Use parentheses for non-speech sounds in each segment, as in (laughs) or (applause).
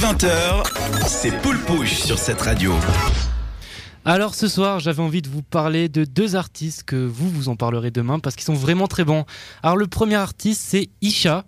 20h, c'est Poule Pouche sur cette radio. Alors ce soir, j'avais envie de vous parler de deux artistes que vous vous en parlerez demain parce qu'ils sont vraiment très bons. Alors le premier artiste, c'est Isha.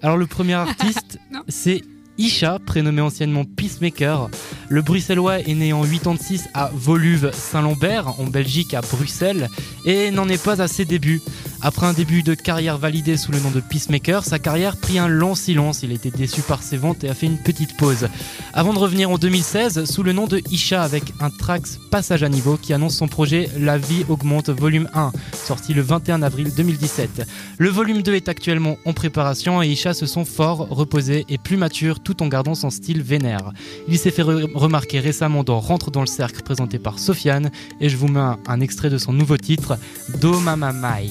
Alors le premier artiste, (laughs) c'est Isha, prénommé anciennement Peacemaker. Le bruxellois est né en 86 à Voluve Saint-Lambert, en Belgique, à Bruxelles, et n'en est pas à ses débuts. Après un début de carrière validé sous le nom de Peacemaker, sa carrière prit un long silence. Il était déçu par ses ventes et a fait une petite pause. Avant de revenir en 2016 sous le nom de Isha avec un Trax Passage à niveau qui annonce son projet La vie augmente volume 1, sorti le 21 avril 2017. Le volume 2 est actuellement en préparation et Isha se sont fort reposés et plus matures tout en gardant son style vénère. Remarquer récemment dans Rentre dans le cercle présenté par Sofiane et je vous mets un, un extrait de son nouveau titre Do Mama Mai.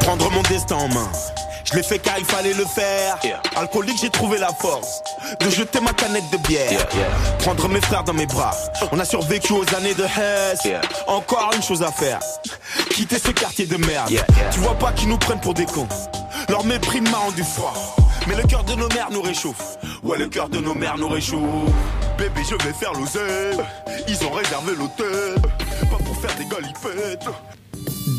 Prendre mon destin en main. Je l'ai fait car il fallait le faire. Alcoolique, j'ai trouvé la force de jeter ma canette de bière. Prendre mes frères dans mes bras. On a survécu aux années de Hess. Encore une chose à faire. Quitter ce quartier de merde. Tu vois pas qu'ils nous prennent pour des cons. Leur mépris m'a rendu froid. Mais le cœur de nos mères nous réchauffe. Ouais, le cœur de nos mères nous réchauffe. Bébé, je vais faire l'oseille. Ils ont réservé l'hôtel. Pas pour faire des galipettes.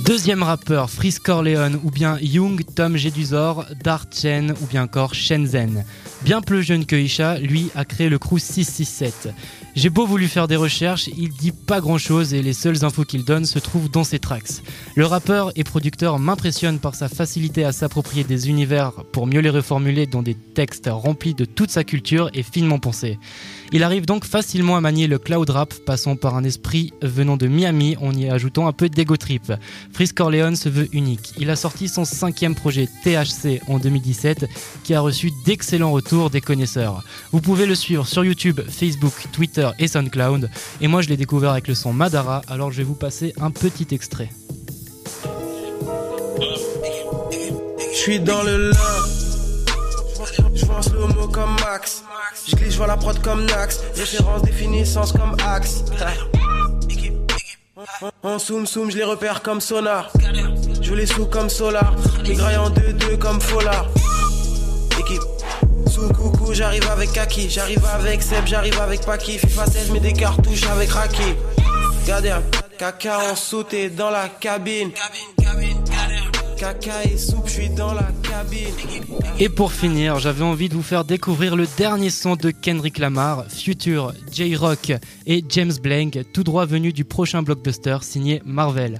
Deuxième rappeur, Freeze Corleone ou bien Young Tom Jedusor, Dart Chen ou bien encore Shenzhen. Bien plus jeune que Isha, lui a créé le crew 667. J'ai beau voulu faire des recherches, il dit pas grand chose et les seules infos qu'il donne se trouvent dans ses tracks. Le rappeur et producteur m'impressionne par sa facilité à s'approprier des univers pour mieux les reformuler dans des textes remplis de toute sa culture et finement pensés. Il arrive donc facilement à manier le cloud rap, passant par un esprit venant de Miami en y ajoutant un peu d'ego trip. Freeze Corleone se veut unique. Il a sorti son cinquième projet THC en 2017, qui a reçu d'excellents retours des connaisseurs. Vous pouvez le suivre sur YouTube, Facebook, Twitter et SoundCloud. Et moi, je l'ai découvert avec le son Madara, alors je vais vous passer un petit extrait. Je suis dans le je pense le mot comme Max. Je glisse, je vois la prod comme Nax. Référence, définissance comme Axe. En zoom zoom, je les repère comme sonar. Je les sous comme solar. Les grailles en 2-2 comme Fola. Coucou, j'arrive avec Kaki. J'arrive avec Seb, j'arrive avec Paki. FIFA 16, mets des cartouches avec Raki. Gardien, caca en sauté dans la cabine. Caca et soupe, je suis dans la cabine. Et pour finir, j'avais envie de vous faire découvrir le dernier son de Kendrick Lamar, Future, J-Rock et James Blank, tout droit venu du prochain blockbuster signé Marvel.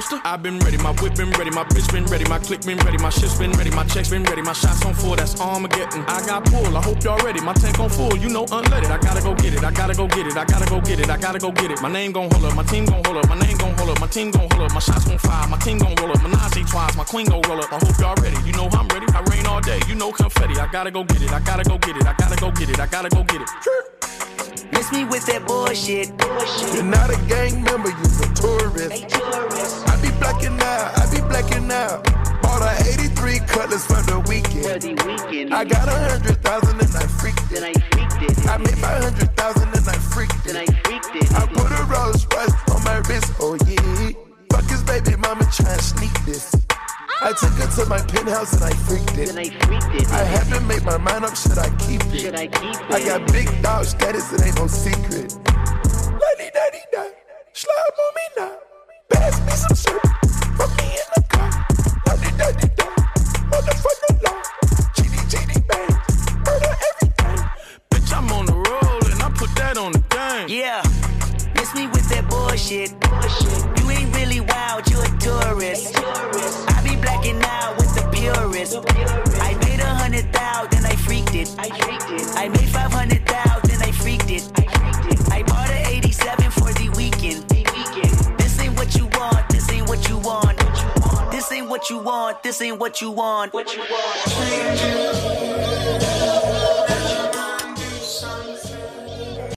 poster. I've been ready, my whip been ready, my bitch been ready, my click been ready, my shit's been ready, my checks been ready, my shots on full, that's Armageddon. I got pull, I hope y'all ready, my tank on full, you know unleaded. I gotta go get it, I gotta go get it, I gotta go get it, I gotta go get it. My name gon' hold up, my team gon' hold up, my name gon' hold up, my team gon' hold up, my shots gon' fire, my team gon' roll up, my Nazi twice, my queen gon' roll up. I hope y'all ready, you know I'm ready. I rain all day, you know confetti. I gotta go get it, I gotta go get it, I gotta go get it, I gotta go get it. Miss me with that bullshit. You're not a gang member, you're a tourist. 83 cutlass for the weekend. I got a hundred thousand and I freaked it. Then I freaked it. I made my hundred thousand and I freaked Then I it. freaked it. I put a Rolls Royce on my wrist, oh yeah. Fuck his baby mama try and sneak this. I took her to my penthouse and I freaked Then it. I freaked it. I haven't made my mind up, should I keep Should it? I keep it? I got big dog status, it ain't no secret. Lady daddy da, slide on me now. Roll and I put that on the game. Yeah. Miss me with that bullshit. bullshit. You ain't really wild, you a tourist. tourist I be blacking out with the purist. I made a hundred thousand, then I freaked it. I made five hundred thousand, then I freaked it. I bought an 87 for the weekend. This ain't what you want, this ain't what you want. This ain't what you want, this ain't what you want. What you want.